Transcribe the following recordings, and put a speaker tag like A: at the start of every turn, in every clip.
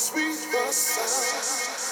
A: sweet the sound.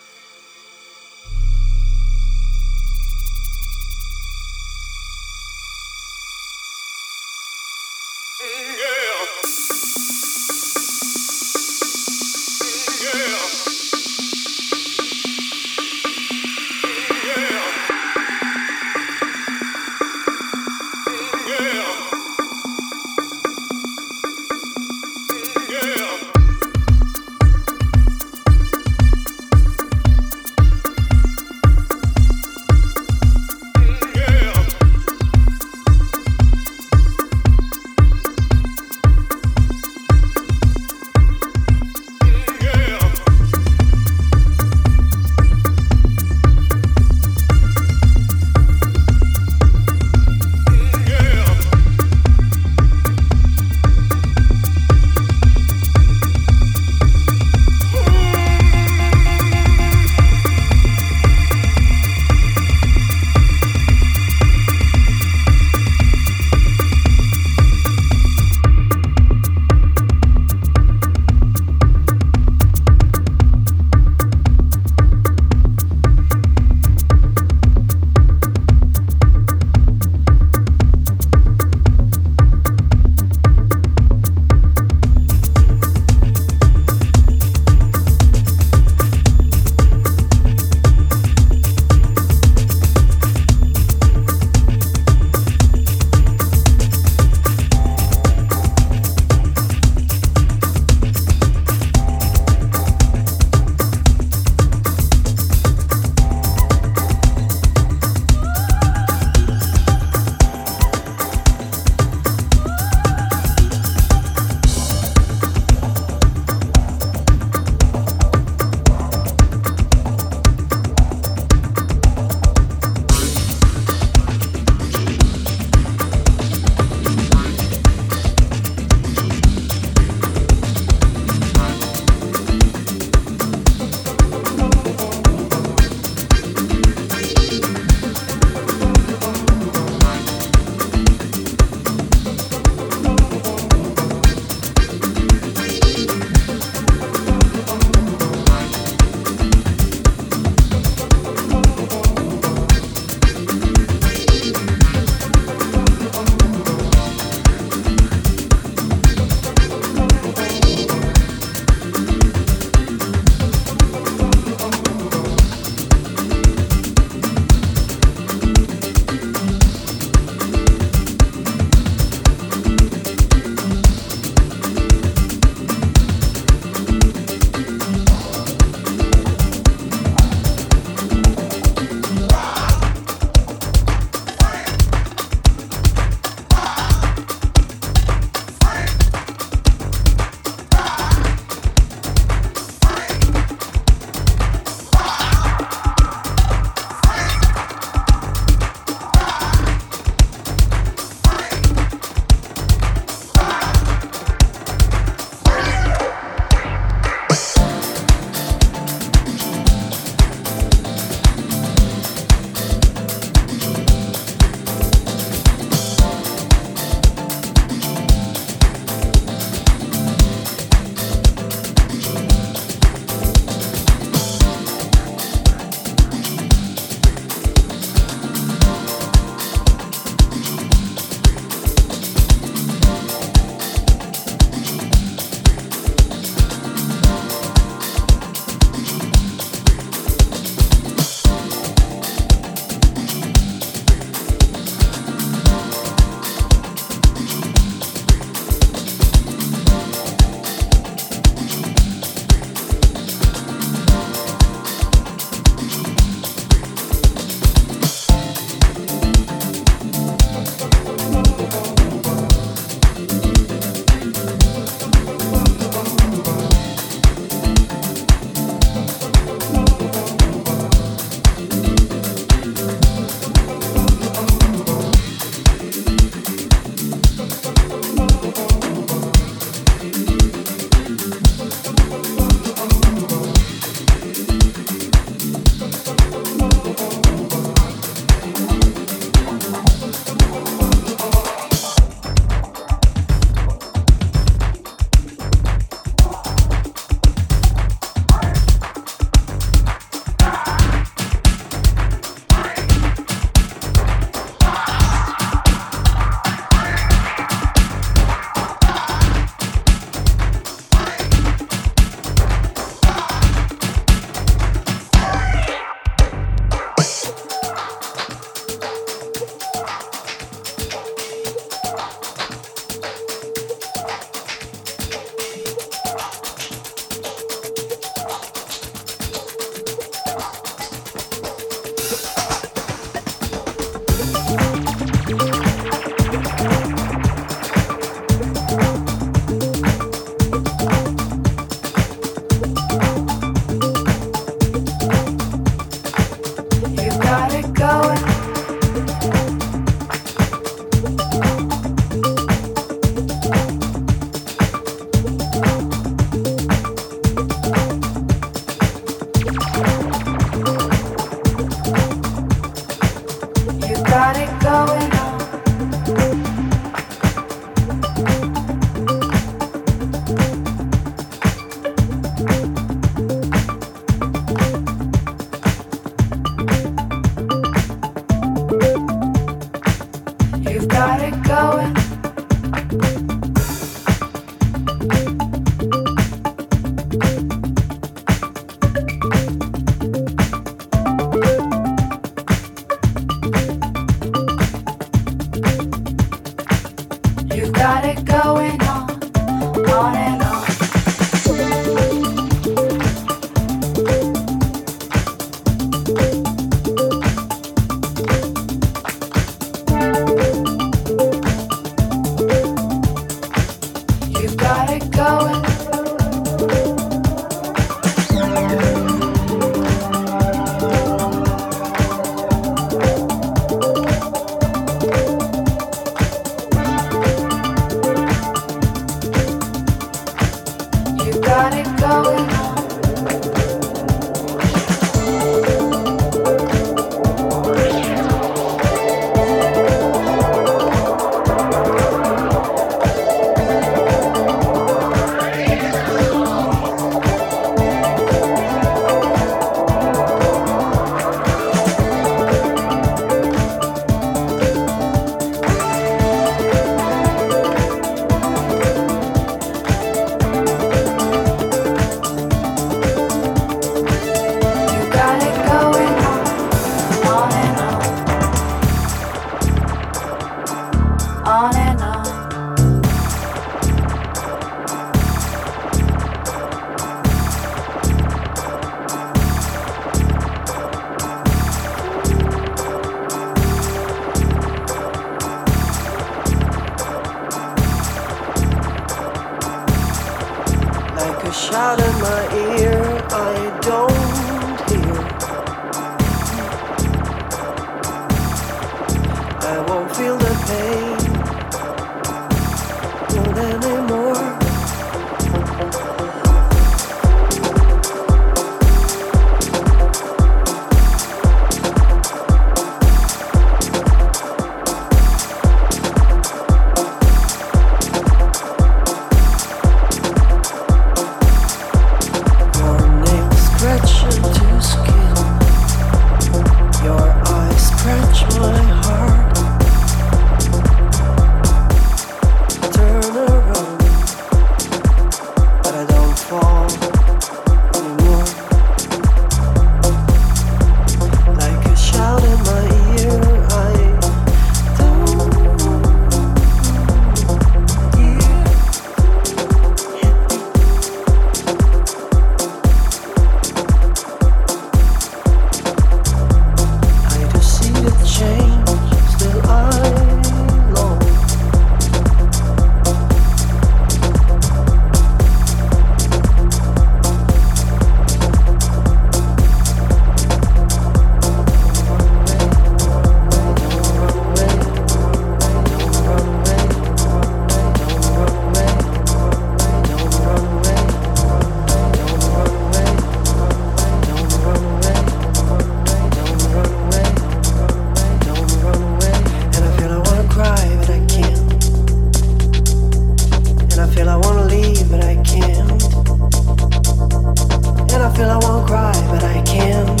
B: I won't cry, but I can't.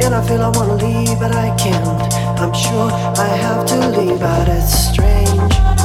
B: And I feel I wanna leave, but I can't. I'm sure I have to leave, but it's strange.